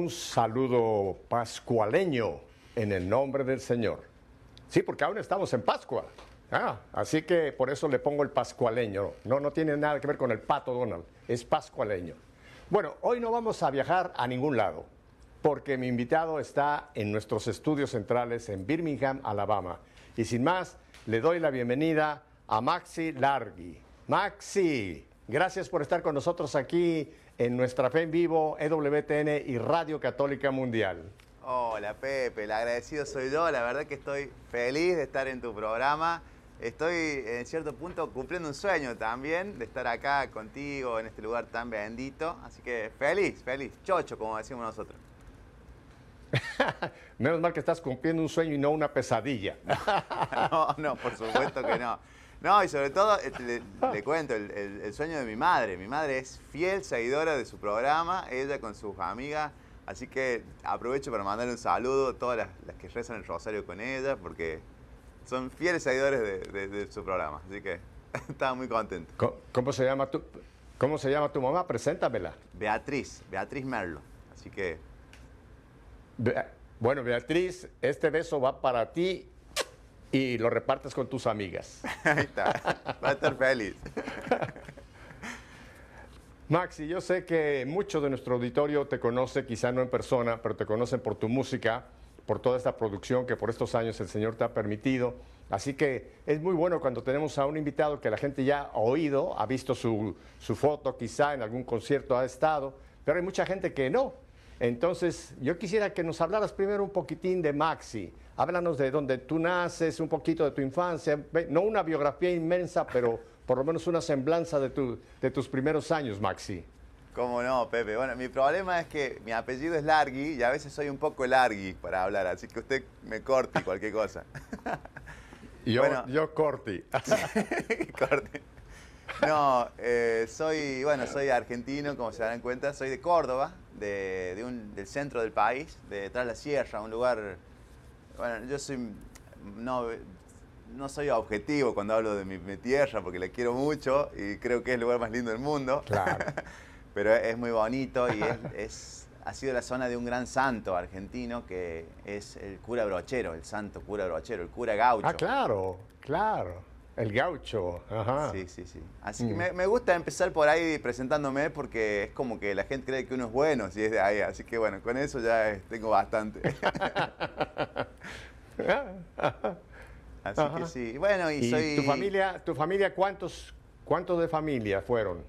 un saludo pascualeño en el nombre del Señor. Sí, porque aún estamos en Pascua. Ah, así que por eso le pongo el pascualeño. No, no tiene nada que ver con el pato Donald, es pascualeño. Bueno, hoy no vamos a viajar a ningún lado, porque mi invitado está en nuestros estudios centrales en Birmingham, Alabama. Y sin más, le doy la bienvenida a Maxi Largi. Maxi, gracias por estar con nosotros aquí en nuestra fe en vivo, EWTN y Radio Católica Mundial. Hola Pepe, el agradecido soy yo, la verdad que estoy feliz de estar en tu programa. Estoy en cierto punto cumpliendo un sueño también de estar acá contigo en este lugar tan bendito, así que feliz, feliz, chocho como decimos nosotros. Menos mal que estás cumpliendo un sueño y no una pesadilla. no, no, por supuesto que no. No, y sobre todo, este, le, cuento, el, sueño de mi madre. Mi madre es fiel seguidora de su programa, ella con sus amigas. Así que aprovecho para mandarle un saludo a todas las, que rezan el rosario con ella, porque son fieles seguidores de, su programa. Así que estaba muy contento. ¿Cómo, se llama tu, ¿Cómo se llama tu mamá? Preséntamela. Beatriz, Beatriz Merlo. Así que... bueno, Beatriz, este beso va para ti y lo repartes con tus amigas. Ahí está, va a estar feliz. Maxi, yo sé que mucho de nuestro auditorio te conoce, quizá no en persona, pero te conocen por tu música, por toda esta producción que por estos años el Señor te ha permitido. Así que es muy bueno cuando tenemos a un invitado que la gente ya ha oído, ha visto su, su foto, quizá en algún concierto ha estado, pero hay mucha gente que no. Entonces, yo quisiera que nos hablaras primero un poquitín de Maxi. Háblanos de dónde tú naces, un poquito de tu infancia, no una biografía inmensa, pero por lo menos una semblanza de, tu, de tus primeros años, Maxi. ¿Cómo no, Pepe? Bueno, mi problema es que mi apellido es Largui y a veces soy un poco largui para hablar, así que usted me corte cualquier cosa. yo, yo corti. corti. No, eh, soy, bueno, soy argentino, como se darán cuenta, soy de Córdoba, de, un, del centro del país, de detrás de la sierra, un lugar bueno, yo soy. No, no soy objetivo cuando hablo de mi, tierra porque la quiero mucho y creo que es el lugar más lindo del mundo. Claro. Pero es muy bonito y es, ha sido la zona de un gran santo argentino que es el cura brochero, el santo cura brochero, el cura gaucho. Ah, claro, claro. El gaucho, ajá. Sí, sí, sí. Así que mm. me, gusta empezar por ahí presentándome porque es como que la gente cree que uno es bueno si es de ahí. Así que bueno, con eso ya tengo bastante. Así que sí. Bueno, y, soy... ¿Tu familia, tu familia cuántos, cuántos de familia fueron?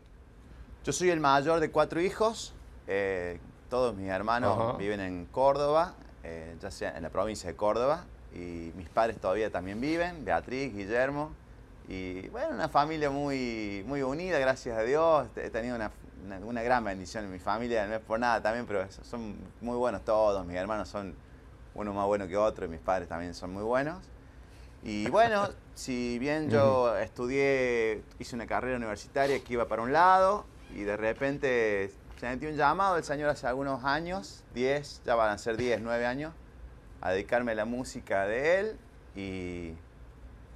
Yo soy el mayor de cuatro hijos. Eh, todos mis hermanos viven en Córdoba, eh, ya sea en la provincia de Córdoba. Y mis padres todavía también viven, Beatriz, Guillermo. Y bueno, una familia muy, muy unida, gracias a Dios. He tenido una, una, gran bendición en mi familia, no es por nada también, pero son muy buenos todos. Mis hermanos son uno más bueno que otro y mis padres también son muy buenos. Y bueno, si bien yo estudié, hice una carrera universitaria que iba para un lado y de repente se metió un llamado del Señor hace algunos años, 10, ya van a ser 10, 9 años, a dedicarme a la música de Él y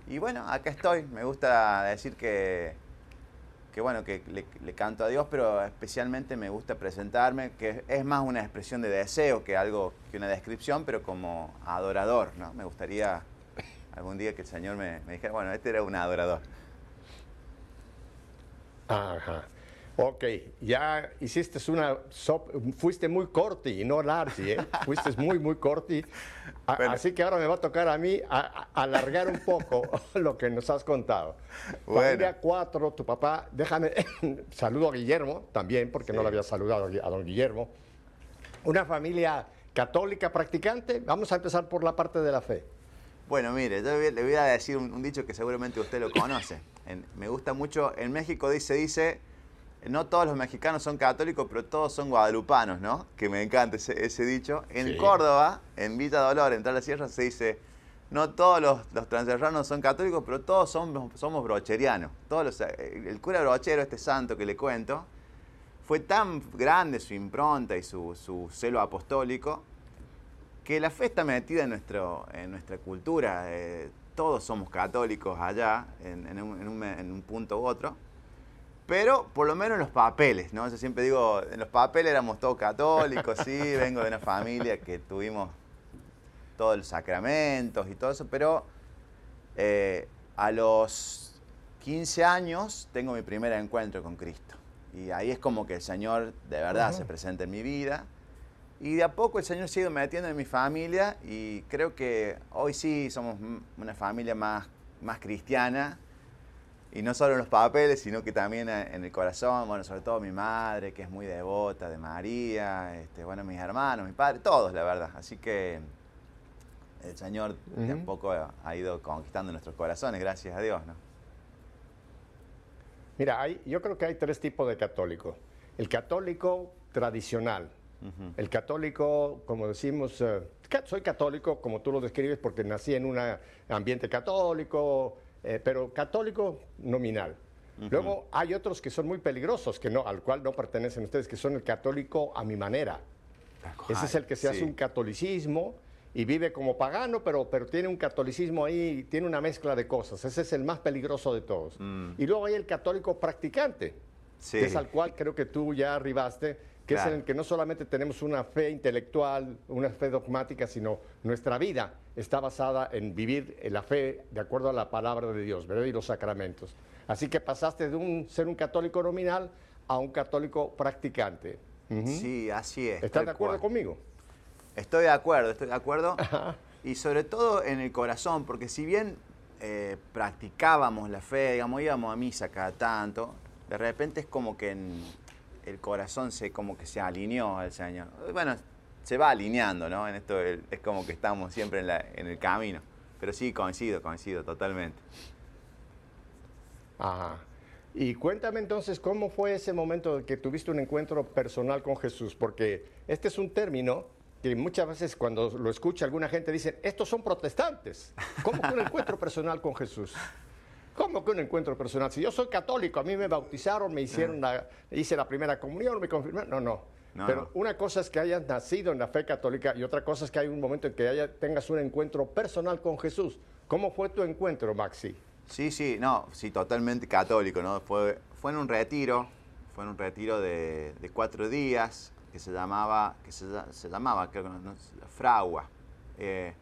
y bueno, acá estoy. Me gusta decir que, que bueno, que le, canto a Dios, pero especialmente me gusta presentarme, que es más una expresión de deseo que algo, que una descripción, pero como adorador, ¿no? Me gustaría algún día que el Señor me, me dijera, bueno, este era un adorador. Ajá. Ok, ya hiciste una, fuiste muy corti y no largi, ¿eh? fuiste muy, muy corti. Así que ahora me va a tocar a mí alargar un poco lo que nos has contado. Bueno. Familia cuatro, tu papá, déjame, saludo a Guillermo también, porque no lo había saludado a don Guillermo. Una familia católica practicante, vamos a empezar por la parte de la fe. Bueno, mire, yo le voy a decir un, dicho que seguramente usted lo conoce. me gusta mucho, en México dice, dice no todos los mexicanos son católicos, pero todos son guadalupanos, ¿no? Que me encanta ese, dicho. En Córdoba, en Villa Dolor, en la Sierra, se dice, no todos los, los son católicos, pero todos somos, somos brocherianos. Todos eh, el cura brochero, este santo que le cuento, fue tan grande su impronta y su, celo apostólico, que la fe está metida en, nuestro, en nuestra cultura. Eh, todos somos católicos allá, en, un, en un punto u otro. Pero por lo menos en los papeles, ¿no? Yo siempre digo, en los papeles éramos todos católicos, sí, vengo de una familia que tuvimos todos los sacramentos y todo eso, pero eh, a los 15 años tengo mi primer encuentro con Cristo. Y ahí es como que el Señor de verdad se presenta en mi vida. Y de a poco el Señor ido metiendo en mi familia y creo que hoy sí somos una familia más, más cristiana. Y no solo en los papeles, sino que también en el corazón, bueno, sobre todo mi madre, que es muy devota de María, este, bueno, mis hermanos, mi padre, todos, la verdad. Así que el Señor de a poco ha ido conquistando nuestros corazones, gracias a Dios, ¿no? Mira, hay, yo creo que hay tres tipos de católico. El católico tradicional, el católico, como decimos, eh, soy católico, como tú lo describes, porque nací en un ambiente católico, eh, pero católico nominal. Luego hay otros que son muy peligrosos, que no, al cual no pertenecen ustedes, que son el católico a mi manera. Ese es el que se hace un catolicismo y vive como pagano, pero, pero tiene un catolicismo ahí, tiene una mezcla de cosas. Ese es el más peligroso de todos. Mm. Y luego hay el católico practicante, que es al cual creo que tú ya arribaste, que es en el que no solamente tenemos una fe intelectual, una fe dogmática, sino nuestra vida está basada en vivir la fe de acuerdo a la palabra de Dios, ¿verdad? Y los sacramentos. Así que pasaste de un, ser un católico nominal a un católico practicante. Sí, así es. ¿Estás de acuerdo conmigo? Estoy de acuerdo, estoy de acuerdo. Y sobre todo en el corazón, porque si bien eh, practicábamos la fe, digamos, íbamos a misa cada tanto, de repente es como que en el corazón se como que se alineó al Señor. Bueno, se va alineando, ¿no? En esto es como que estamos siempre en, el camino. Pero sí, coincido, coincido totalmente. Ajá. Y cuéntame entonces cómo fue ese momento que tuviste un encuentro personal con Jesús, porque este es un término que muchas veces cuando lo escucha alguna gente dice, estos son protestantes. ¿Cómo que un encuentro personal con Jesús? ¿Cómo que un encuentro personal? Si yo soy católico, a mí me bautizaron, me hicieron la, hice la primera comunión, me confirmaron. No, no. Pero una cosa es que hayas nacido en la fe católica y otra cosa es que hay un momento en que haya, tengas un encuentro personal con Jesús. ¿Cómo fue tu encuentro, Maxi? Sí, sí, no, sí, totalmente católico, ¿no? Fue, fue en un retiro, fue en un retiro de, de cuatro días, que se llamaba, que se, llamaba creo que no, Fragua. Eh,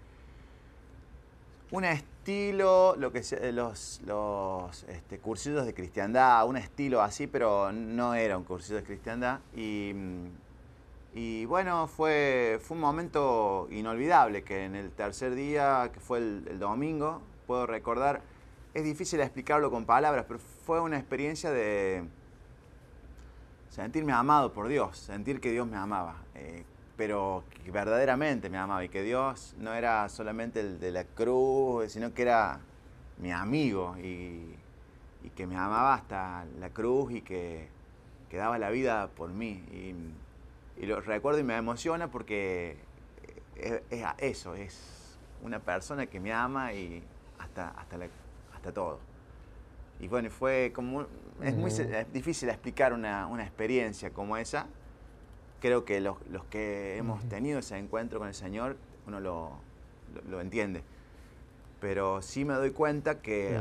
un estilo, lo que los, los este, cursillos de cristiandad, un estilo así, pero no era un cursillo de cristiandad. Y, y bueno, fue, fue un momento inolvidable que en el tercer día, que fue el, el domingo, puedo recordar, es difícil explicarlo con palabras, pero fue una experiencia de, sentirme amado por Dios, sentir que Dios me amaba, eh, pero que verdaderamente me amaba y que Dios no era solamente el de la cruz, sino que era mi amigo y, que me amaba hasta la cruz y que, que daba la vida por mí. Y, lo recuerdo y me emociona porque es, eso, es una persona que me ama y hasta, hasta, hasta todo. Y bueno, fue como es muy difícil explicar una, experiencia como esa. Creo que los, que hemos tenido ese encuentro con el Señor, uno lo, entiende. Pero sí me doy cuenta que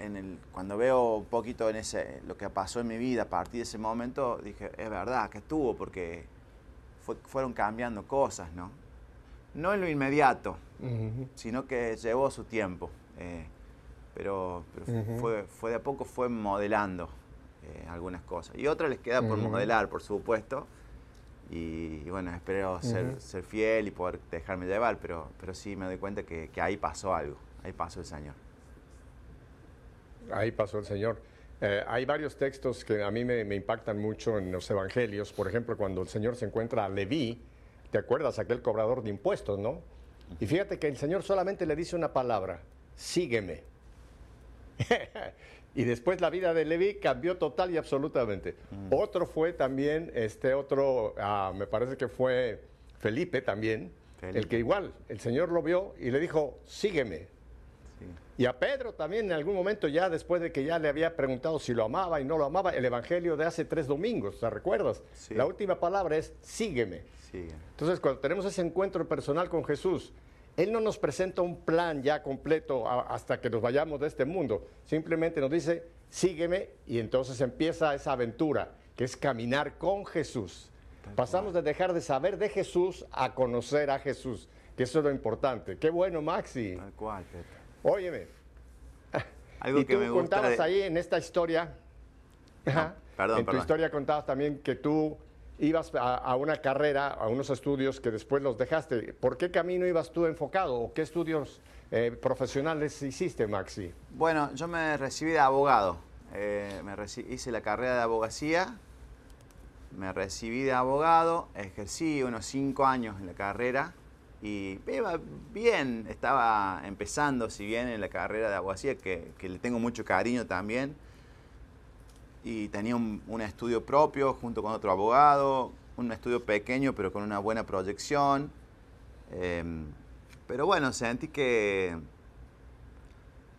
en el, cuando veo un poquito en ese, lo que pasó en mi vida a partir de ese momento, dije, es verdad que estuvo, porque fueron cambiando cosas, ¿no? No en lo inmediato, sino que llevó su tiempo. Eh, pero, fue, fue de a poco fue modelando eh, algunas cosas. Y otras les queda por modelar, por supuesto. Y, bueno, espero ser, ser, fiel y poder dejarme llevar, pero, pero sí me doy cuenta que, que ahí pasó algo, ahí pasó el Señor. Ahí pasó el Señor. Eh, hay varios textos que a mí me, me, impactan mucho en los evangelios. Por ejemplo, cuando el Señor se encuentra a Leví, ¿te acuerdas? Aquel cobrador de impuestos, ¿no? Y fíjate que el Señor solamente le dice una palabra, sígueme. y después la vida de Levi cambió total y absolutamente. Mm. Otro fue también, este otro, ah, me parece que fue Felipe también, el que igual, el Señor lo vio y le dijo, sígueme. Y a Pedro también en algún momento ya después de que ya le había preguntado si lo amaba y no lo amaba, el Evangelio de hace tres domingos, ¿te recuerdas? La última palabra es sígueme. Entonces cuando tenemos ese encuentro personal con Jesús, él no nos presenta un plan ya completo hasta que nos vayamos de este mundo. Simplemente nos dice, sígueme y entonces empieza esa aventura que es caminar con Jesús. Pasamos de dejar de saber de Jesús a conocer a Jesús, que eso es lo importante. Qué bueno, Maxi. Tal cual, Pepe. Óyeme. Algo y que tú me gusta contabas de- ahí en esta historia. Perdón, en tu perdón. historia contabas también que tú ibas a, a una carrera, a unos estudios que después los dejaste. ¿Por qué camino ibas tú enfocado? ¿O qué estudios eh, profesionales hiciste, Maxi? Bueno, yo me recibí de abogado. Eh, me reci- hice la carrera de abogacía. Me recibí de abogado, ejercí unos cinco años en la carrera y iba bien, estaba empezando, si bien en la carrera de abogacía, que, que le tengo mucho cariño también. Y tenía un, un estudio propio junto con otro abogado, un estudio pequeño pero con una buena proyección. Em, pero bueno, sentí que,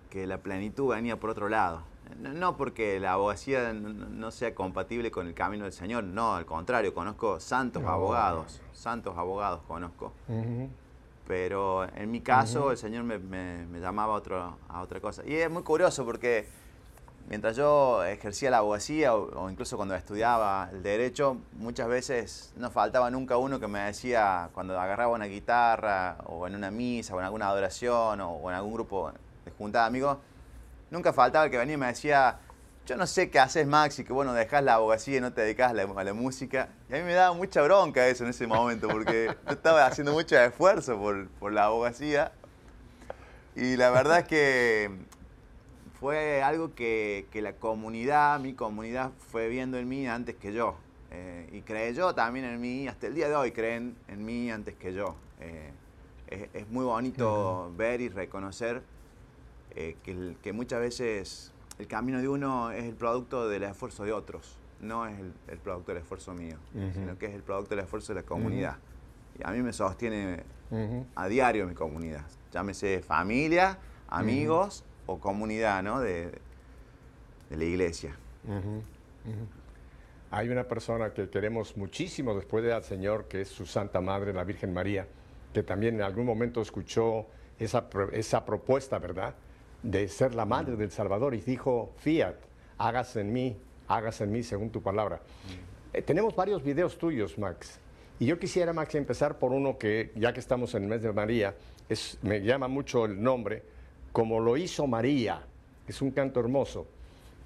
que la plenitud venía por otro lado. No, porque la abogacía no, sea compatible con el camino del Señor, no, al contrario, conozco santos No. abogados, santos abogados conozco. Pero en mi caso el Señor me, me- me llamaba a, otro, a otra cosa. Y es muy curioso porque mientras yo ejercía la abogacía o, o incluso cuando estudiaba el derecho, muchas veces no faltaba nunca uno que me decía cuando agarraba una guitarra o en una misa o en alguna adoración o, o en algún grupo de junta de amigos, nunca faltaba el que venía y me decía, yo no sé qué haces Maxi, que bueno, dejás la abogacía y no te dedicas a la, a la música. Y a mí me daba mucha bronca eso en ese momento porque yo estaba haciendo mucho esfuerzo por, por la abogacía. Y la verdad es que fue algo que, que la comunidad, mi comunidad, fue viendo en mí antes que yo. Eh, y creyó también en mí, hasta el día de hoy creen en mí antes que yo. Eh, es, es muy bonito ver y reconocer eh, que, que muchas veces el camino de uno es el producto del esfuerzo de otros, no es el, el producto del esfuerzo mío, Ujú. sino que es el producto del esfuerzo de la comunidad. Y a mí me sostiene Ujú. a diario mi comunidad. Llámese familia, amigos o comunidad ¿no? de, de la iglesia. Hay una persona que queremos muchísimo después del Señor, que es su Santa Madre, la Virgen María, que también en algún momento escuchó esa, esa propuesta, ¿verdad?, de ser la Madre del Salvador y dijo, fiat, hágase en mí, hágase en mí según tu palabra. Eh, tenemos varios videos tuyos, Max. Y yo quisiera, Max, empezar por uno que, ya que estamos en el mes de María, es, me llama mucho el nombre, como lo hizo María. Es un canto hermoso.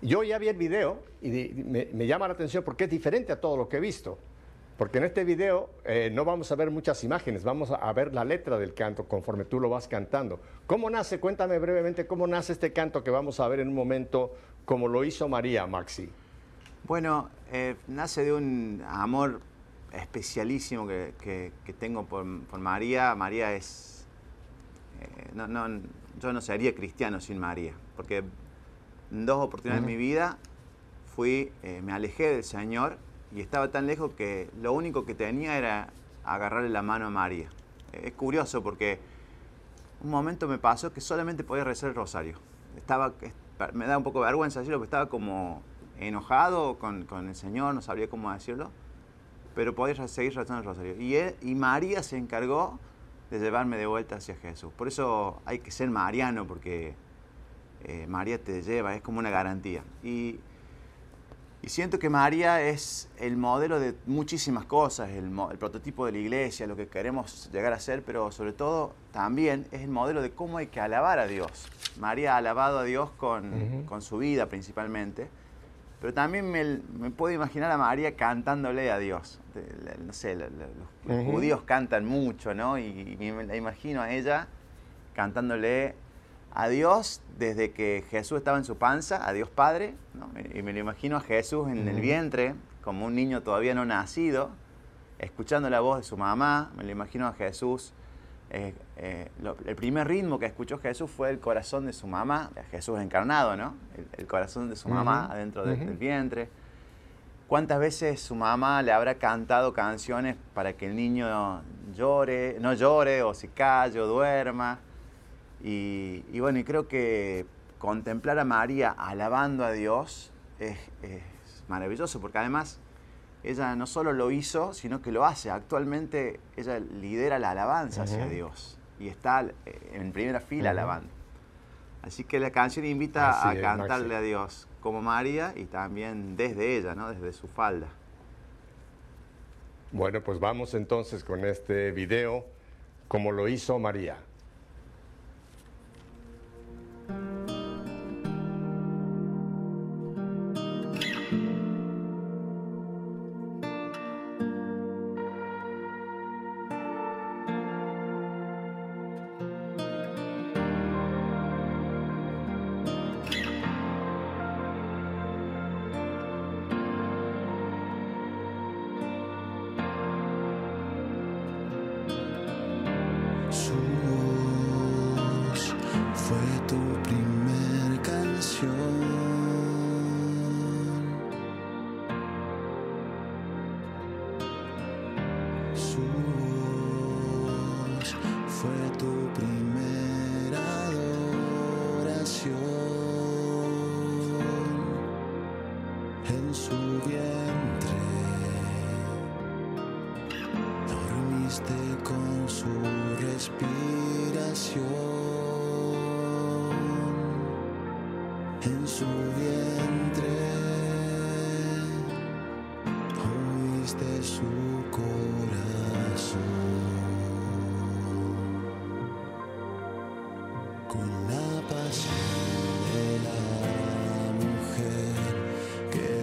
Yo ya vi el video y me, llama la atención porque es diferente a todo lo que he visto. Porque en este video eh, no vamos a ver muchas imágenes, vamos a, ver la letra del canto conforme tú lo vas cantando. ¿Cómo nace? Cuéntame brevemente cómo nace este canto que vamos a ver en un momento, como lo hizo María, Maxi. Bueno, eh, nace de un amor especialísimo que, que- que tengo por, por María. María es... eh, no, no, yo no sería cristiano sin María, porque en dos oportunidades en mi vida fui, eh, me alejé del Señor y estaba tan lejos que lo único que tenía era agarrarle la mano a María. Es curioso porque un momento me pasó que solamente podía rezar el rosario. Estaba, es- me da un poco de vergüenza decirlo, porque estaba como enojado con, con el Señor, no sabía cómo decirlo, pero podía seguir rezando el rosario. Y, él- y María se encargó de llevarme de vuelta hacia Jesús. Por eso hay que ser mariano, porque eh, María te lleva, es como una garantía. Y, y siento que María es el modelo de muchísimas cosas, el, el prototipo de la iglesia, lo que queremos llegar a ser, pero sobre todo también es el modelo de cómo hay que alabar a Dios. María ha alabado a Dios con, Ujú. con su vida principalmente, pero también me, me puedo imaginar a María cantándole a Dios. No sé, los, judíos cantan mucho, ¿no? Y, y me la imagino a ella cantándole a Dios desde que Jesús estaba en su panza, a Dios Padre, ¿no? y me lo imagino a Jesús en el Ujú. vientre, como un niño todavía no nacido, escuchando la voz de su mamá, me lo imagino a Jesús. Eh, eh, lo- el primer ritmo que escuchó Jesús fue el corazón de su mamá, Jesús encarnado, ¿no? El, el corazón de su mamá adentro de- del vientre. ¿Cuántas veces su mamá le habrá cantado canciones para que el niño llore, no llore o se calle o duerma? Y, y bueno, y creo que contemplar a María alabando a Dios es, es maravilloso, porque además ella no solo lo hizo, sino que lo hace. Actualmente ella lidera la alabanza hacia. Dios y está eh, en primera fila alabando. Así que la canción invita a cantarle a Dios como María y también desde ella, ¿no? desde su falda. Bueno, pues vamos entonces con este video como lo hizo María. en su vientre. Dormiste con su respiración en su vientre. Oíste su corazón con la pasión.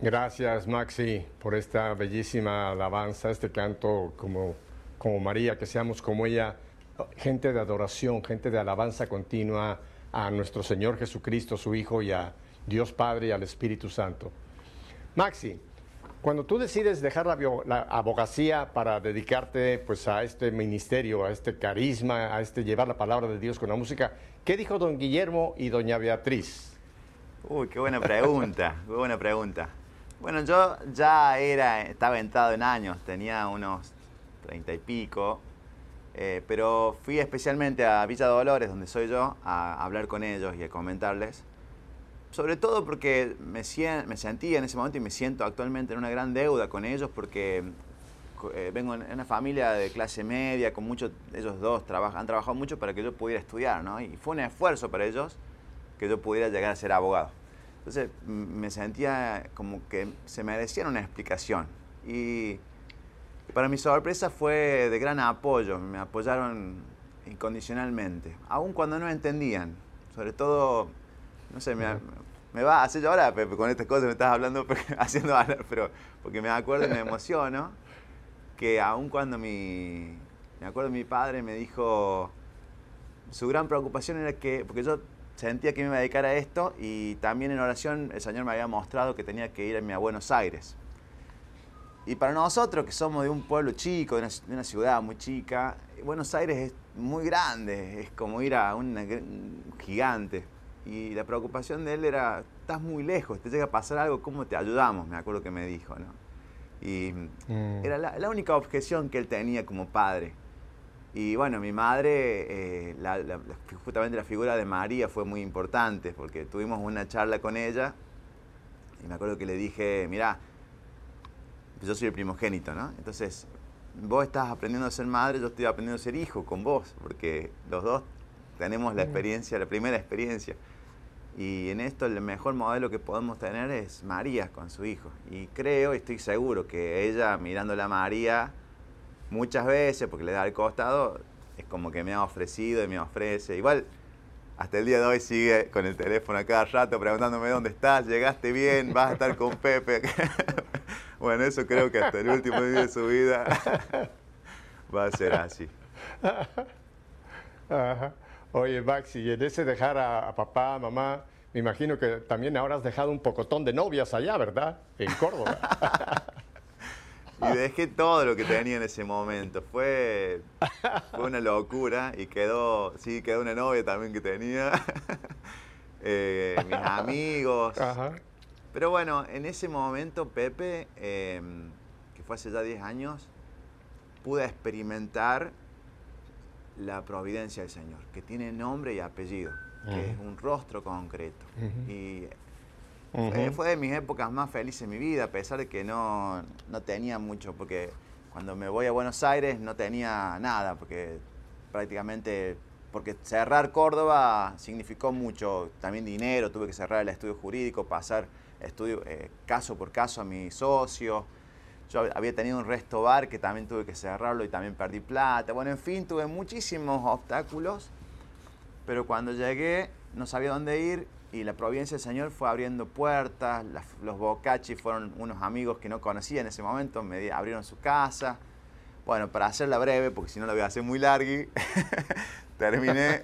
Gracias, Maxi, por esta bellísima alabanza, este canto como, como María, que seamos como ella, gente de adoración, gente de alabanza continua a nuestro Señor Jesucristo, su Hijo, y a Dios Padre y al Espíritu Santo. Maxi, cuando tú decides dejar la, abogacía para dedicarte pues, a este ministerio, a este carisma, a este llevar la palabra de Dios con la música, ¿qué dijo don Guillermo y doña Beatriz? Uy, qué buena pregunta, qué buena pregunta. Bueno, yo ya era, estaba entrado en años, tenía unos treinta y pico, eh, pero fui especialmente a Villa Dolores, donde soy yo, a hablar con ellos y a comentarles. Sobre todo porque me, me sentía en ese momento y me siento actualmente en una gran deuda con ellos porque eh, vengo en una familia de clase media, con muchos, ellos dos han trabajado mucho para que yo pudiera estudiar, ¿no? Y fue un esfuerzo para ellos que yo pudiera llegar a ser abogado. Entonces me sentía como que se merecían una explicación. Y, para mi sorpresa fue de gran apoyo, me apoyaron incondicionalmente, aun cuando no entendían. Sobre todo, no sé, me, me va a hacer yo ahora, Pepe, con estas cosas me estás hablando, haciendo hablar, pero porque me acuerdo y me emociono, que aun cuando mi, me acuerdo mi padre me dijo, su gran preocupación era que, porque yo sentía que me iba a dedicar a esto y también en oración el Señor me había mostrado que tenía que irme a Buenos Aires. Y para nosotros, que somos de un pueblo chico, de una, ciudad muy chica, Buenos Aires es muy grande, es como ir a un gigante. Y la preocupación de él era, estás muy lejos, te llega a pasar algo, ¿cómo te ayudamos? Me acuerdo que me dijo, ¿no? Y mm. era la, la, única objeción que él tenía como padre. Y bueno, mi madre, eh, justamente la figura de María fue muy importante porque tuvimos una charla con ella y me acuerdo que le dije, mira, yo soy el primogénito, ¿no? Entonces, vos estás aprendiendo a ser madre, yo estoy aprendiendo a ser hijo con vos, porque los dos tenemos la experiencia, la primera experiencia. Y en esto el mejor modelo que podemos tener es María con su hijo. Y creo y estoy seguro que ella mirándola a María muchas veces, porque le da el costado, es como que me ha ofrecido y me ofrece. Igual, hasta el día de hoy sigue con el teléfono a cada rato preguntándome dónde estás, llegaste bien, vas a estar con Pepe. bueno, eso creo que hasta el último día de su vida va a ser así. Oye, Maxi, y en ese dejar a, a papá, mamá, me imagino que también ahora has dejado un pocotón de novias allá, ¿verdad? En Córdoba. Y dejé todo lo que tenía en ese momento. Fue, fue una locura y quedó, sí, quedó una novia también que tenía. Eh, mis amigos. Pero bueno, en ese momento, Pepe, em, que fue hace ya 10 años, pude experimentar la providencia del Señor, que tiene nombre y apellido, que es un rostro concreto. Y fue de mis épocas más felices en mi vida, a pesar de que no, no, tenía mucho, porque cuando me voy a Buenos Aires no tenía nada, porque prácticamente, porque cerrar Córdoba significó mucho, también dinero, tuve que cerrar el estudio jurídico, pasar estudio eh, caso por caso a mi socio. Yo había tenido un resto bar que también tuve que cerrarlo y también perdí plata. Bueno, en fin, tuve muchísimos obstáculos, pero cuando llegué no sabía dónde ir y la providencia del Señor fue abriendo puertas, los Bocacci fueron unos amigos que no conocía en ese momento, me abrieron su casa. Bueno, para hacerla breve, porque si no la voy a hacer muy larga, terminé,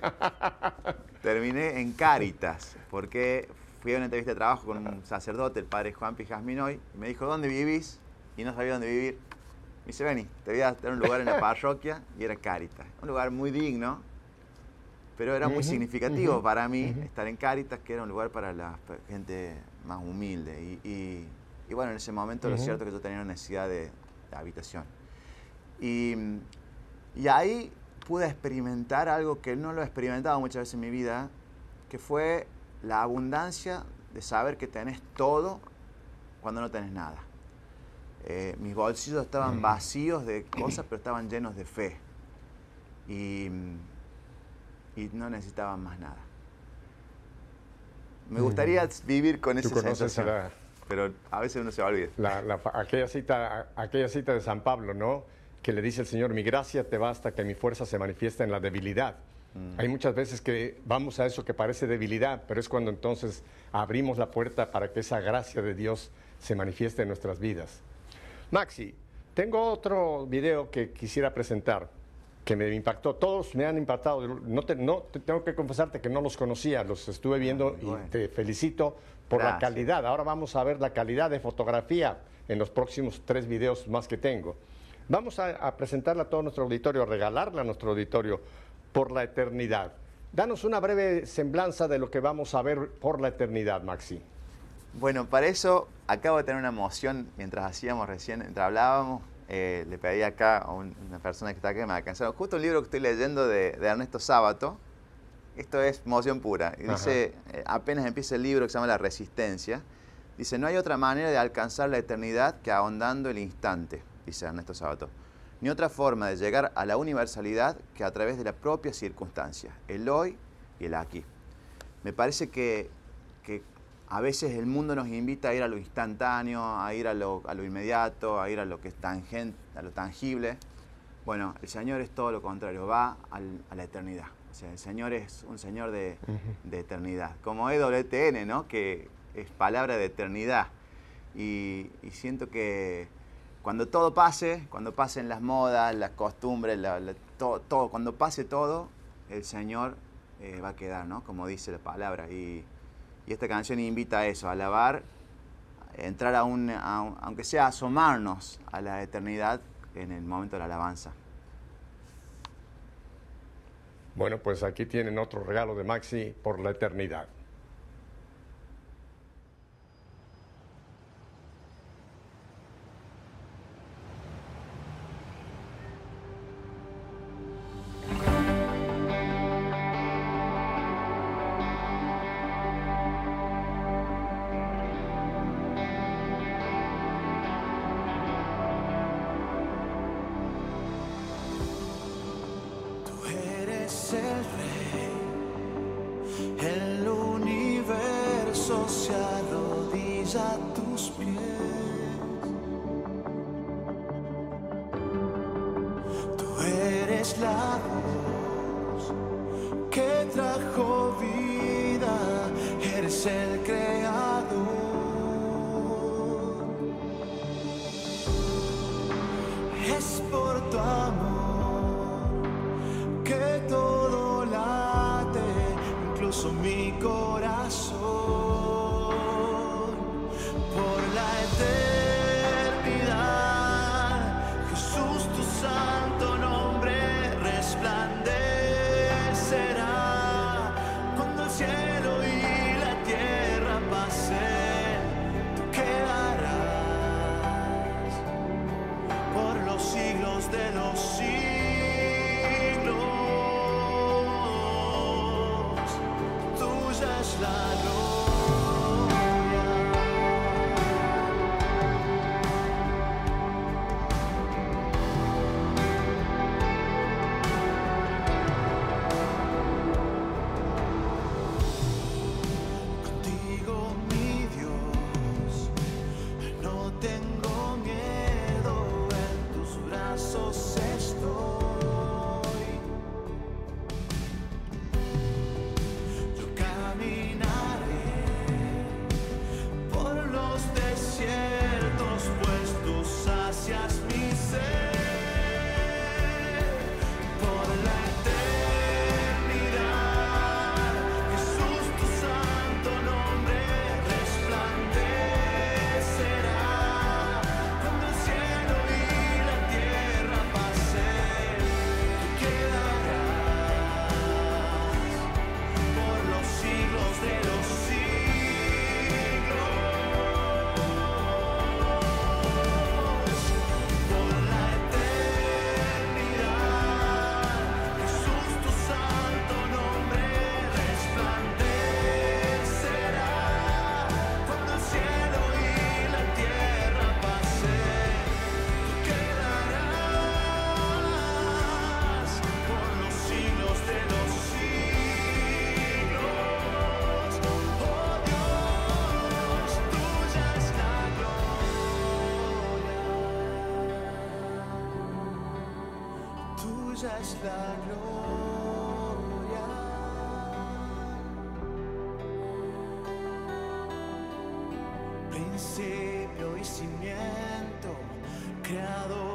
terminé en Cáritas, porque fui a una entrevista de trabajo con un sacerdote, el padre Juan Pijasminoy, y me dijo, ¿dónde vivís? Y no sabía dónde vivir. Me dice, vení, te voy a dar un lugar en la parroquia, y era Cáritas. Un lugar muy digno, pero era muy significativo para mí estar en Cáritas, que era un lugar para la gente más humilde. Y, bueno, en ese momento lo cierto es que yo tenía una necesidad de, habitación. Y, ahí pude experimentar algo que no lo he experimentado muchas veces en mi vida, que fue la abundancia de saber que tenés todo cuando no tenés nada. Eh, mis bolsillos estaban vacíos de cosas, pero estaban llenos de fe. Y y no necesitaban más nada. Me gustaría vivir con esa sensación, pero a veces uno se va a olvidar. La, aquella, cita, aquella cita de San Pablo, ¿no? Que le dice el Señor, mi gracia te basta, que mi fuerza se manifiesta en la debilidad. Mm. Hay muchas veces que vamos a eso que parece debilidad, pero es cuando entonces abrimos la puerta para que esa gracia de Dios se manifieste en nuestras vidas. Maxi, tengo otro video que quisiera presentar que me impactó. Todos me han impactado. No, tengo que confesarte que no los conocía, los estuve viendo y te felicito por la calidad. Ahora vamos a ver la calidad de fotografía en los próximos tres videos más que tengo. Vamos a, a presentarle a todo nuestro auditorio, a regalarle a nuestro auditorio por la eternidad. Danos una breve semblanza de lo que vamos a ver por la eternidad, Maxi. Bueno, para eso acabo de tener una emoción mientras hacíamos recién, mientras hablábamos, eh, le pedí acá a una persona que está acá que me ha alcanzado justo un libro que estoy leyendo de, Ernesto Sábato. Esto es emoción pura. Y dice, eh, apenas empieza el libro que se llama La Resistencia, dice, no hay otra manera de alcanzar la eternidad que ahondando el instante, dice Ernesto Sábato. Ni otra forma de llegar a la universalidad que a través de la propia circunstancia, el hoy y el aquí. Me parece que, que a veces el mundo nos invita a ir a lo instantáneo, a ir a lo, inmediato, a ir a lo que es tangente, a lo tangible. Bueno, el Señor es todo lo contrario, va a la eternidad. O sea, el Señor es un Señor de, eternidad. Como EWTN, ¿no? Que es palabra de eternidad. Y, siento que cuando todo pase, cuando pasen las modas, las costumbres, todo, cuando pase todo, el Señor eh, va a quedar, ¿no? Como dice la palabra. Y, y esta canción invita a eso, a alabar, entrar a un, aunque sea asomarnos a la eternidad en el momento de la alabanza. Bueno, pues aquí tienen otro regalo de Maxi por la eternidad. Creador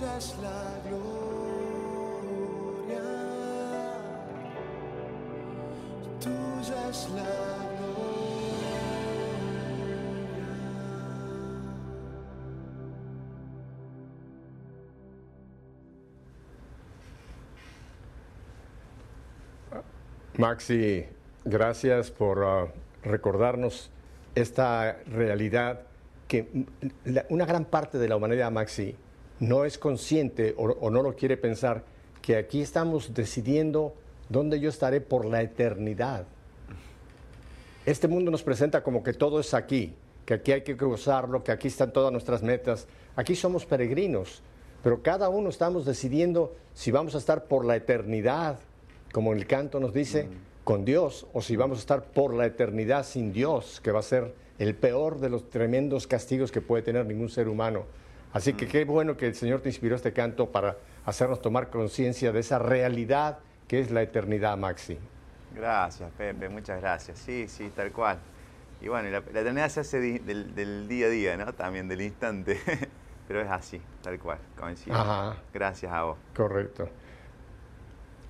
Tuya es la gloria, tuya es la gloria. Maxi, gracias por ah, recordarnos esta realidad que una gran parte de la humanidad, Maxi, no es consciente o, o no lo quiere pensar, que aquí estamos decidiendo dónde yo estaré por la eternidad. Este mundo nos presenta como que todo es aquí, que aquí hay que cruzarlo, que aquí están todas nuestras metas. Aquí somos peregrinos, pero cada uno estamos decidiendo si vamos a estar por la eternidad, como el canto nos dice, con Dios, o si vamos a estar por la eternidad sin Dios, que va a ser el peor de los tremendos castigos que puede tener ningún ser humano. Así que qué bueno que el Señor te inspiró este canto para hacernos tomar conciencia de esa realidad que es la eternidad, Maxi. Gracias, Pepe, muchas gracias. Sí, sí, tal cual. Y bueno, la, la eternidad se hace di- del, del día a día, ¿no? También del instante. Pero es así, tal cual, coincido. Ajá. Gracias a vos. Correcto.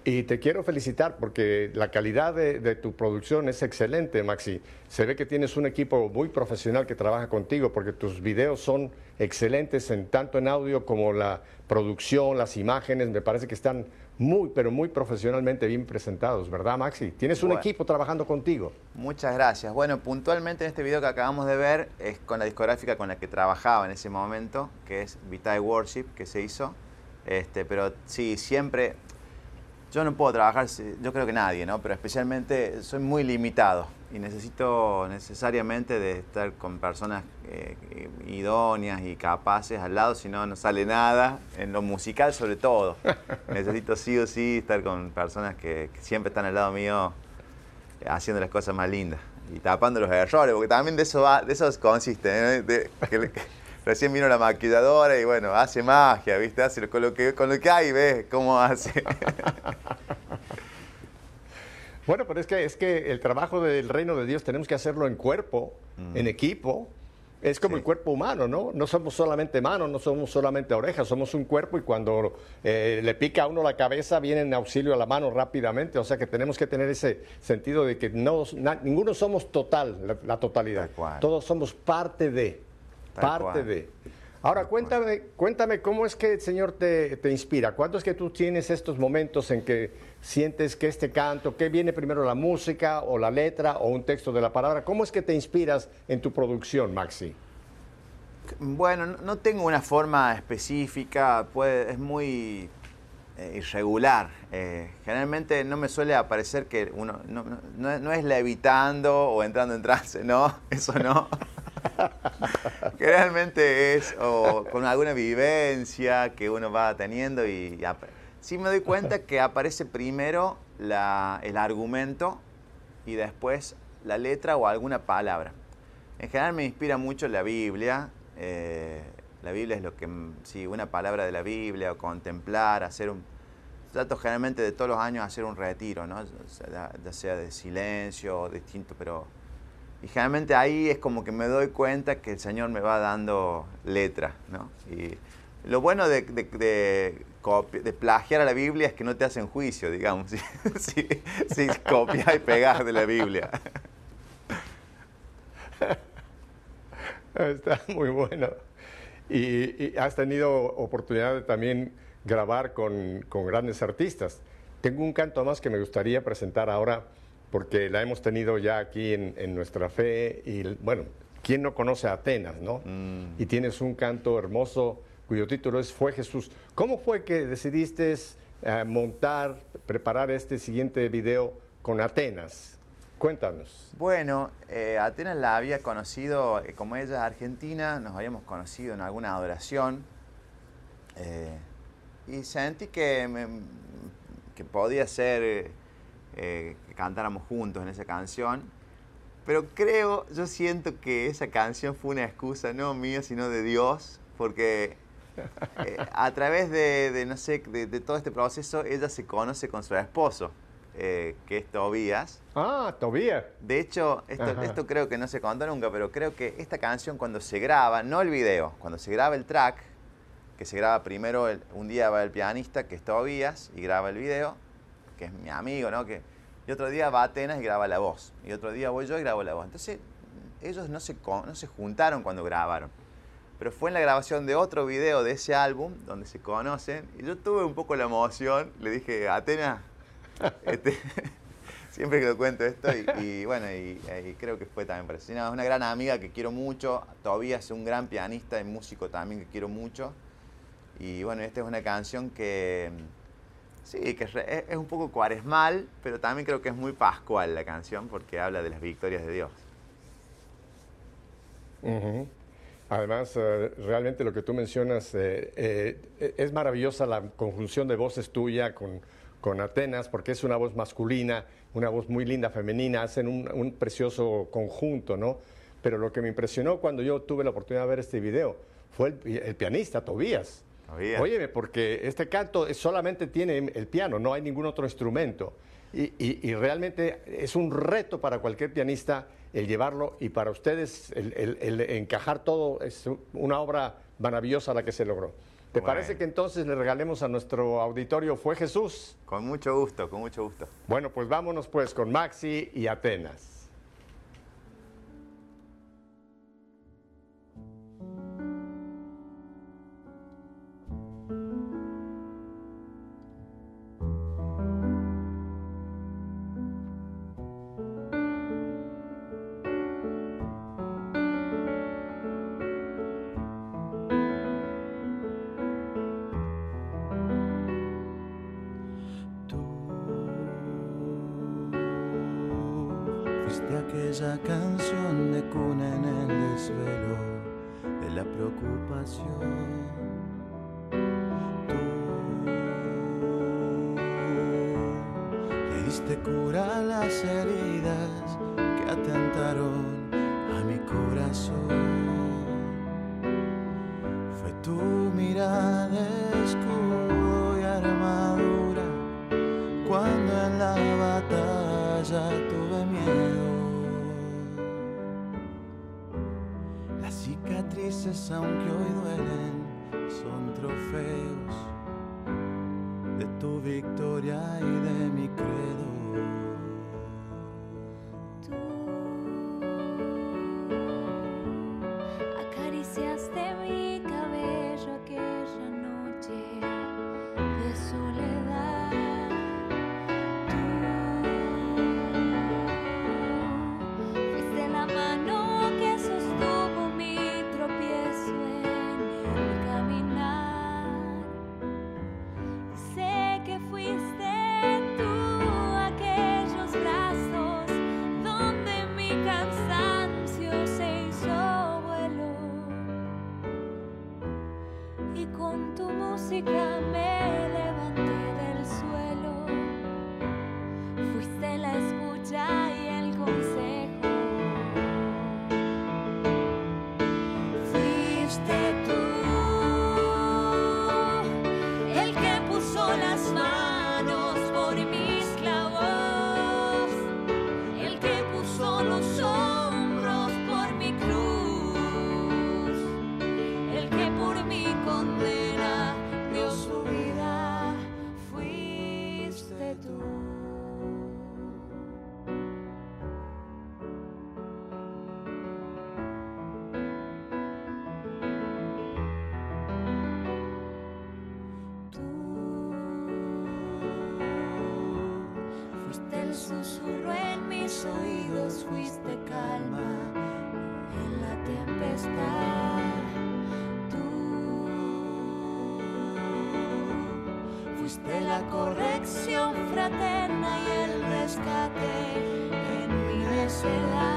Y te quiero felicitar porque la calidad de, de tu producción es excelente, Maxi. Se ve que tienes un equipo muy profesional que trabaja contigo porque tus videos son excelentes en tanto en audio como la producción, las imágenes. Me parece que están muy, pero muy profesionalmente bien presentados, ¿verdad, Maxi? Tienes un Bueno. equipo trabajando contigo. Muchas gracias. Bueno, puntualmente en este video que acabamos de ver es con la discográfica con la que trabajaba en ese momento, que es Vitae Worship, que se hizo. Este, pero sí, siempre. Yo no puedo trabajar, yo creo que nadie, ¿no? Pero especialmente soy muy limitado y necesito necesariamente de estar con personas eh, idóneas y capaces al lado, si no, no sale nada, en lo musical sobre todo. necesito sí o sí estar con personas que, que siempre están al lado mío haciendo las cosas más lindas y tapando los errores, porque también de eso va, de eso consiste, ¿eh? De- que recién vino la maquilladora y bueno, hace magia, ¿viste? Hace con lo que, con lo que hay, ves cómo hace. Bueno, pero es que, es que el trabajo del reino de Dios tenemos que hacerlo en cuerpo, en equipo. Es como Sí. el cuerpo humano, ¿no? No somos solamente manos, no somos solamente orejas, somos un cuerpo y cuando eh, le pica a uno la cabeza viene en auxilio a la mano rápidamente. O sea que tenemos que tener ese sentido de que no, na- ninguno somos total, la, la totalidad. Todos somos parte de, parte cual. de. Ahora, cuéntame, cuéntame cómo es que el Señor te, te inspira. ¿Cuándo es que tú tienes estos momentos en que sientes que este canto, que viene primero la música o la letra o un texto de la palabra? ¿Cómo es que te inspiras en tu producción, Maxi? Bueno, no- tengo una forma específica, puede, es muy, eh, irregular. Eh, generalmente no me suele aparecer que uno no, no- no- no es levitando o entrando en trance, no, eso no. Generalmente es o con alguna vivencia que uno va teniendo y, sí me doy cuenta que aparece primero la- el argumento y después la letra o alguna palabra. En general me inspira mucho la Biblia. eh, la Biblia es lo que, sí, una palabra de la Biblia o contemplar, hacer un... Trato generalmente de todos los años hacer un retiro, ¿no? Ya sea de silencio o distinto, pero... Y generalmente ahí es como que me doy cuenta que el Señor me va dando letra, ¿no? Y lo bueno de, de, de de plagiar a la Biblia es que no te hacen juicio, digamos, si, si, si copias y pegas de la Biblia. Está muy bueno. Y, y has tenido oportunidad de también grabar con, con grandes artistas. Tengo un canto más que me gustaría presentar ahora, porque la hemos tenido ya aquí en, en nuestra fe. Y bueno, ¿quién no conoce a Atenas, no? Y tienes un canto hermoso cuyo título es Fue Jesús. ¿Cómo fue que decidiste eh, montar, preparar este siguiente video con Atenas? Cuéntanos. Bueno, eh, Atenas la había conocido, eh, como ella es argentina, nos habíamos conocido en alguna adoración. y sentí que, me- que podía ser eh, que cantáramos juntos en esa canción. Pero creo, yo siento que esa canción fue una excusa no mía, sino de Dios, porque eh, a través de, de, no sé, de, de todo este proceso, ella se conoce con su esposo, eh, que es Tobías. Ah, Tobías. De hecho, esto, esto creo que no se contó nunca, pero creo que esta canción cuando se graba, no el video, cuando se graba el track, que se graba primero, el- un día va el pianista, que es Tobías, y graba el video, que es mi amigo, ¿no? Que, y otro día va Atenas y graba la voz. Y otro día voy yo y grabo la voz. Entonces, ellos no se, no se juntaron cuando grabaron. Pero fue en la grabación de otro video de ese álbum donde se conocen. Y yo tuve un poco la emoción. Le dije, Atenas, este, siempre que lo cuento esto. Y, bueno, y, creo que fue también para eso. Es una gran amiga que quiero mucho. Todavía es un gran pianista y músico también que quiero mucho. Y bueno, esta es una canción que. Sí, que es, un poco cuaresmal, pero también creo que es muy pascual la canción porque habla de las victorias de Dios. Además, eh, realmente lo que tú mencionas, eh, eh, es maravillosa la conjunción de voces tuya con, con Atenas, porque es una voz masculina, una voz muy linda, femenina, hacen un, un precioso conjunto, ¿no? Pero lo que me impresionó cuando yo tuve la oportunidad de ver este video fue el, el pianista, Tobías. Tobías. Óyeme, porque este canto es- solamente tiene el piano, no hay ningún otro instrumento. Y, y- y realmente es un reto para cualquier pianista el llevarlo y para ustedes el, el- el encajar todo es una obra maravillosa la que se logró. ¿Te Bueno. parece que entonces le regalemos a nuestro auditorio Fue Jesús? Con mucho gusto, con mucho gusto. Bueno, pues vámonos pues con Maxi y Atenas. Aunque hoy duelen, son trofeos de tu victoria y de fuiste la corrección fraterna y el rescate en mi necedad.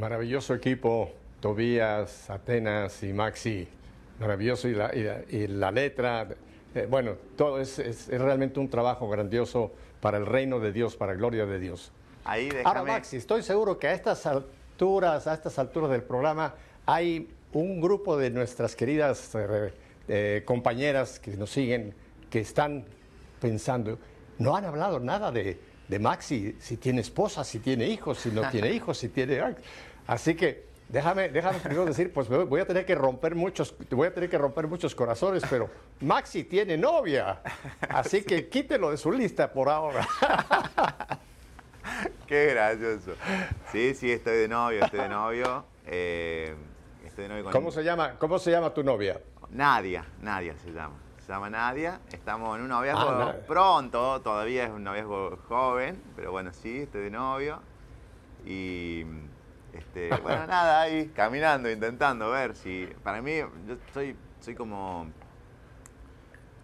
Maravilloso equipo, Tobías, Atenas y Maxi. Maravilloso y la, y la- y la letra. eh, bueno, todo es, es- es realmente un trabajo grandioso para el reino de Dios, para la gloria de Dios. Ahí Ahora, déjame. Maxi, estoy seguro que a estas alturas, a estas alturas del programa, hay un grupo de nuestras queridas eh, eh, compañeras que nos siguen, que están pensando, no han hablado nada de, de Maxi, si tiene esposa, si tiene hijos, si no tiene hijos, si tiene... Así que déjame, déjame primero decir, pues voy a tener que romper muchos, voy a tener que romper muchos corazones, pero Maxi tiene novia, así que quítelo de su lista por ahora. Qué gracioso. Sí, sí, estoy de novio, estoy de novio. eh, estoy de novio con ¿Cómo se llama, cómo se llama tu novia? Nadia, Nadia se llama. Se llama Nadia. Estamos en un noviazgo Ah, pronto, todavía es un noviazgo joven, pero bueno, sí, estoy de novio. Y este, bueno, nada, ahí caminando, intentando ver si. Para mí, yo soy, soy como.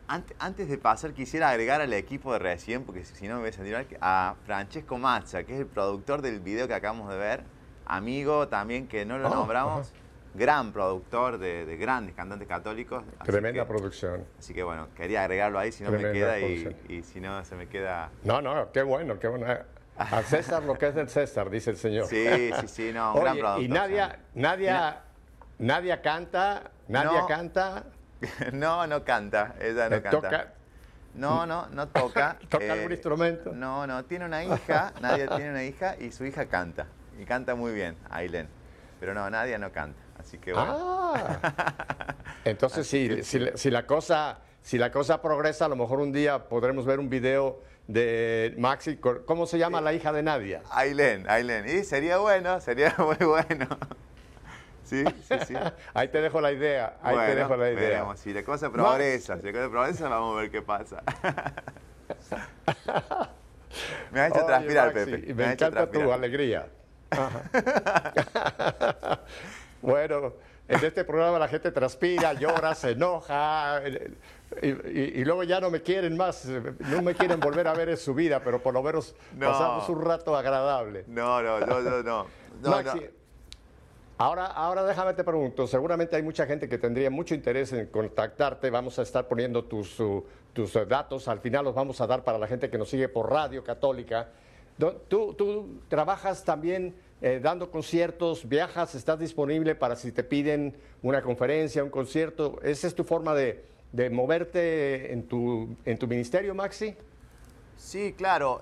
Ante- Antes de pasar, quisiera agregar al equipo de recién, porque si no me voy a sentir mal, a Francesco Mazza, que es el productor del video que acabamos de ver, amigo también que no lo Oh, nombramos, gran productor de, de grandes cantantes católicos. Tremenda que- producción. Así que bueno, quería agregarlo ahí, si no me queda y, si no se me queda... No, no, qué bueno, qué bueno. A César lo que es del César, dice el señor. Sí, sí, sí, no, un gran productor. y Nadia, Nadia, Nadia canta, Nadia No. canta, No, no canta, ella no canta. toca, No, no, no toca. ¿Toca eh, algún instrumento? No, no, tiene una hija, Nadia tiene una hija y su hija canta. Y canta muy bien, Ailén. Pero no, Nadia no canta. Así que bueno. Ah. Entonces, si, que si, si la cosa, si la cosa progresa, a lo mejor un día podremos ver un video de Maxi. ¿Cómo se llama la hija de Nadia? Ailén, Ailén. Y sería bueno, sería muy bueno. Sí, sí, sí. Ahí te dejo la idea. Ahí te dejo la idea. veremos. Si la cosa progresa, si la cosa progresa, vamos a ver qué pasa. Me ha hecho Oye, transpirar, Maxi, Pepe. Me, ha hecho encanta tu transpirar. alegría. Ajá. Bueno, en este programa la gente transpira, llora, se enoja. eh, Y, y- y luego ya no me quieren más, eh, no me quieren volver a ver en su vida, pero por lo menos No. pasamos un rato agradable. No, no, no, no, no. No, Maxi, no. Ahora, ahora déjame te pregunto, seguramente hay mucha gente que tendría mucho interés en contactarte, vamos a estar poniendo tus, uh, tus datos, al final los vamos a dar para la gente que nos sigue por Radio Católica. ¿Tú, tú trabajas también eh, dando conciertos, viajas, estás disponible para si te piden una conferencia, un concierto? ¿Esa es tu forma de, de moverte en tu, en tu ministerio, Maxi? Sí, claro.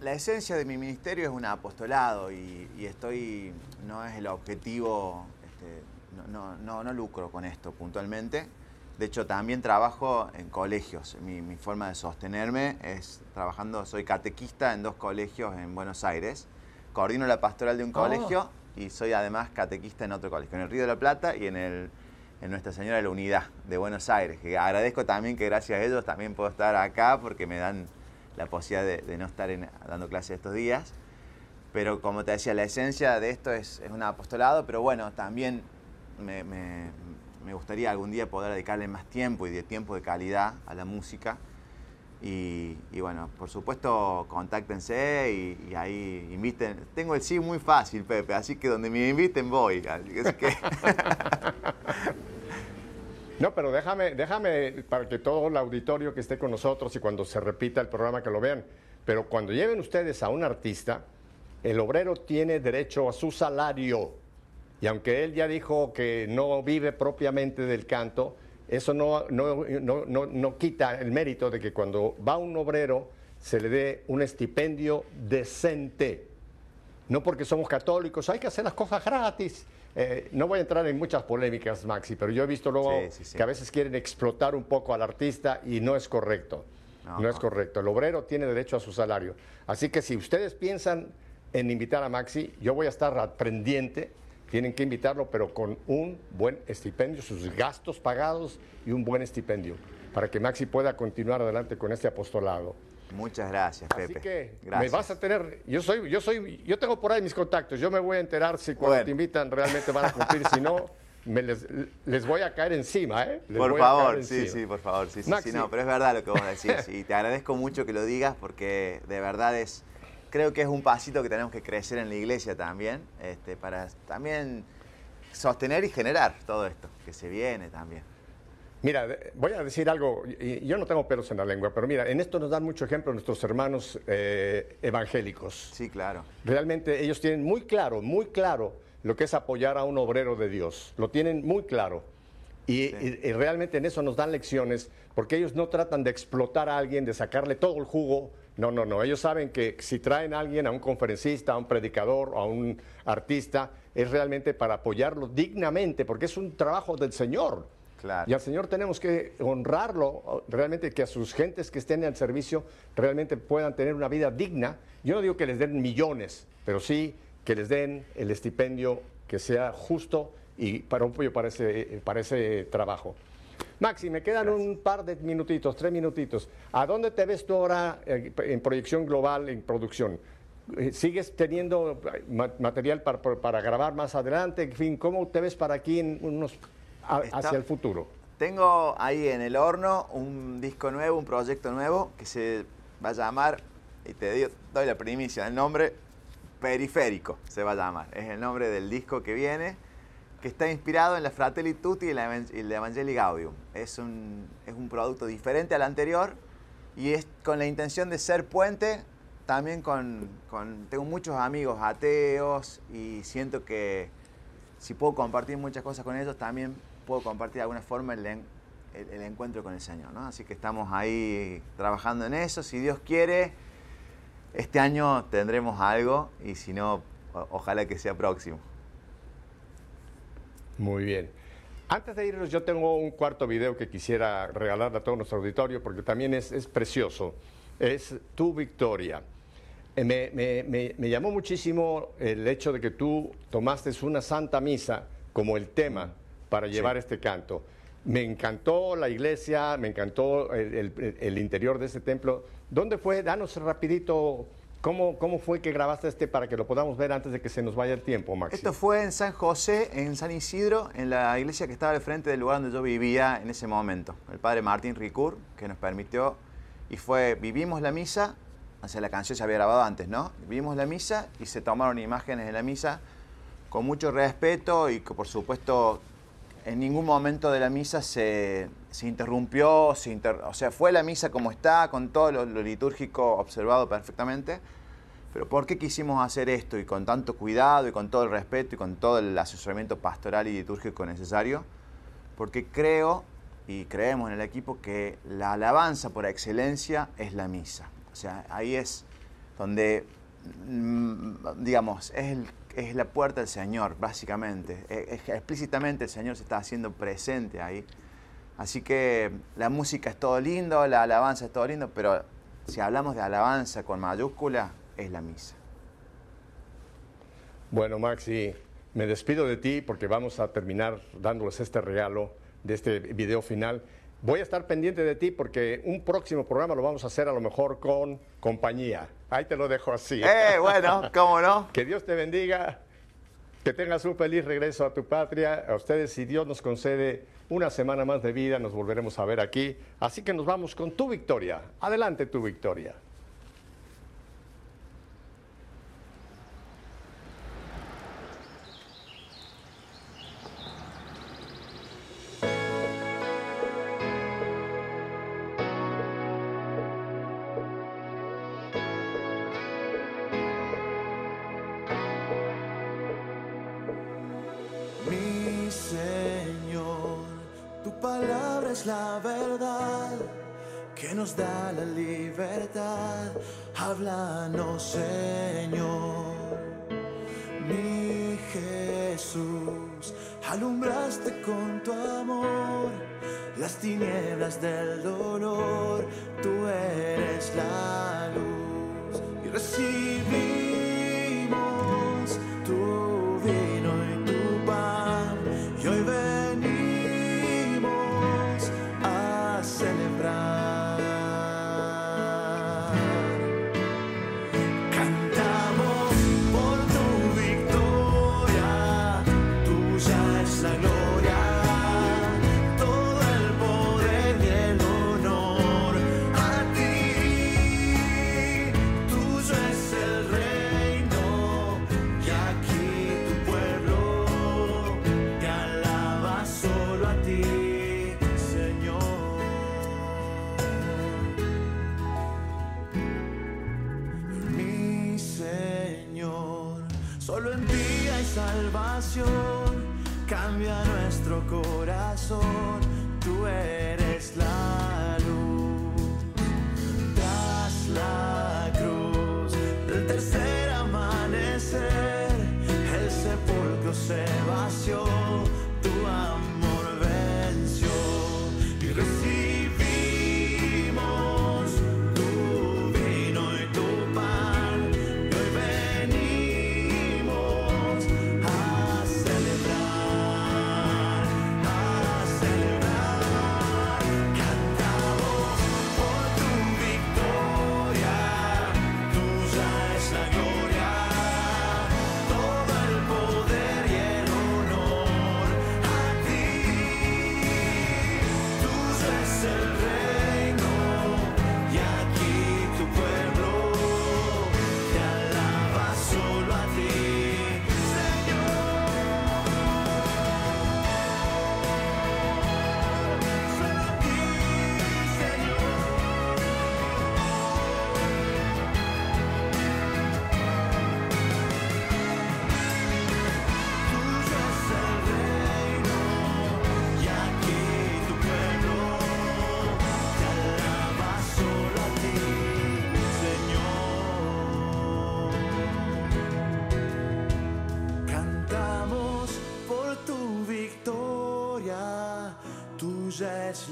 La esencia de mi ministerio es un apostolado y, estoy, no es el objetivo, este, no, no, no, no lucro con esto puntualmente. De hecho, también trabajo en colegios. Mi, mi forma de sostenerme es trabajando, soy catequista en dos colegios en Buenos Aires. Coordino la pastoral de un Ah. colegio y soy además catequista en otro colegio, en el Río de la Plata y en el en Nuestra Señora de la Unidad de Buenos Aires. Que agradezco también que gracias a ellos también puedo estar acá porque me dan la posibilidad de, de no estar en- dando clases estos días. Pero como te decía, la esencia de esto es, es un apostolado, pero bueno, también me, me- me gustaría algún día poder dedicarle más tiempo y de tiempo de calidad a la música. Y, bueno, por supuesto, contáctense y, ahí inviten. Tengo el sí muy fácil, Pepe, así que donde me inviten voy. No, pero déjame, déjame para que todo el auditorio que esté con nosotros y cuando se repita el programa que lo vean. Pero cuando lleven ustedes a un artista, el obrero tiene derecho a su salario. Y aunque él ya dijo que no vive propiamente del canto, eso no, no, no, no, no quita el mérito de que cuando va un obrero se le dé un estipendio decente no porque somos católicos, hay que hacer las cosas gratis. Eh, no voy a entrar en muchas polémicas, Maxi, pero yo he visto luego Sí, sí, sí. que a veces quieren explotar un poco al artista y no es correcto. No, es correcto. El obrero tiene derecho a su salario. Así que si ustedes piensan en invitar a Maxi, yo voy a estar pendiente. Tienen que invitarlo, pero con un buen estipendio, sus gastos pagados y un buen estipendio, para que Maxi pueda continuar adelante con este apostolado. muchas gracias, Así Pepe. que gracias. me vas a tener, yo soy, yo soy, yo tengo por ahí mis contactos, yo me voy a enterar si cuando Bueno. te invitan realmente van a cumplir, si no, me les, les voy a caer encima, ¿eh? Les Por favor, sí, encima. sí, por favor. Sí, sí, Maxi. sí, no, pero es verdad lo que vos decís. Y te agradezco mucho que lo digas porque de verdad es, creo que es un pasito que tenemos que crecer en la iglesia también, este, para también sostener y generar todo esto que se viene también. Mira, voy a decir algo, yo no tengo pelos en la lengua, pero mira, en esto nos dan mucho ejemplo nuestros hermanos eh, evangélicos. Sí, claro. Realmente ellos tienen muy claro, muy claro lo que es apoyar a un obrero de Dios. Lo tienen muy claro. Y, y- y realmente en eso nos dan lecciones, porque ellos no tratan de explotar a alguien, de sacarle todo el jugo. No, no, no. Ellos saben que si traen a alguien, a un conferencista, a un predicador, a un artista, es realmente para apoyarlo dignamente, porque es un trabajo del Señor. Claro. Y al Señor tenemos que honrarlo, realmente que a sus gentes que estén al servicio realmente puedan tener una vida digna. Yo no digo que les den millones, pero sí que les den el estipendio que sea justo y para un pollo para ese, para ese trabajo. Maxi, me quedan un par de minutitos, tres minutitos. ¿A dónde te ves tú ahora eh, en proyección global, en producción? eh, ¿Sigues teniendo eh, ma- material para, para grabar más adelante? En fin, ¿cómo te ves para aquí en unos, a- Está- hacia el futuro? Tengo ahí en el horno un disco nuevo, un proyecto nuevo que se va a llamar, y te digo- doy la primicia, el nombre Periférico se va a llamar. Es el nombre del disco que viene, que está inspirado en la Fratelli Tutti y la y la Evangelii Gaudium. Es un, es un producto diferente al anterior y es con la intención de ser puente también con, con- Tengo muchos amigos ateos y siento que si puedo compartir muchas cosas con ellos, también puedo compartir de alguna forma el, el- el encuentro con el Señor. ¿no? Así que estamos ahí trabajando en eso. Si Dios quiere, este año tendremos algo y si no, o- ojalá que sea próximo. Muy bien. Antes de irnos, yo tengo un cuarto video que quisiera regalarle a todo nuestro auditorio porque también es, es precioso. Es tu victoria. Eh, Me, me- me- me llamó muchísimo el hecho de que tú tomaste una santa misa como el tema para llevar este canto. Me encantó la iglesia, me encantó el, el- el interior de este templo. ¿Dónde fue? Danos rapidito cómo, cómo fue que grabaste este para que lo podamos ver antes de que se nos vaya el tiempo, Maxi. Esto fue en San José, en San Isidro, en la iglesia que estaba al frente del lugar donde yo vivía en ese momento. El padre Martín Ricur, que nos permitió, y fue, vivimos la misa, o sea, la canción se había grabado antes, ¿no? Vivimos la misa y se tomaron imágenes de la misa con mucho respeto y que por supuesto en ningún momento de la misa se, se interrumpió, se inter- o sea, fue la misa como está, con todo lo, litúrgico observado perfectamente. Pero ¿por qué quisimos hacer esto y con tanto cuidado y con todo el respeto y con todo el asesoramiento pastoral y litúrgico necesario? Porque creo y creemos en el equipo que la alabanza por excelencia es la misa. O sea, ahí es donde, mm, digamos, es, es la puerta del Señor, básicamente. Es- es- explícitamente el Señor se está haciendo presente ahí. Así que la música es todo lindo, la alabanza es todo lindo, pero si hablamos de alabanza con mayúscula, es la misa. Bueno, Maxi, me despido de ti porque vamos a terminar dándoles este regalo de este video final. Voy a estar pendiente de ti porque un próximo programa lo vamos a hacer a lo mejor con compañía. Ahí te lo dejo así. Eh, bueno, ¿cómo no? Que Dios te bendiga, que tengas un feliz regreso a tu patria. A ustedes, si Dios nos concede una semana más de vida, nos volveremos a ver aquí. Así que nos vamos con tu victoria. Adelante tu victoria.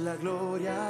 La gloria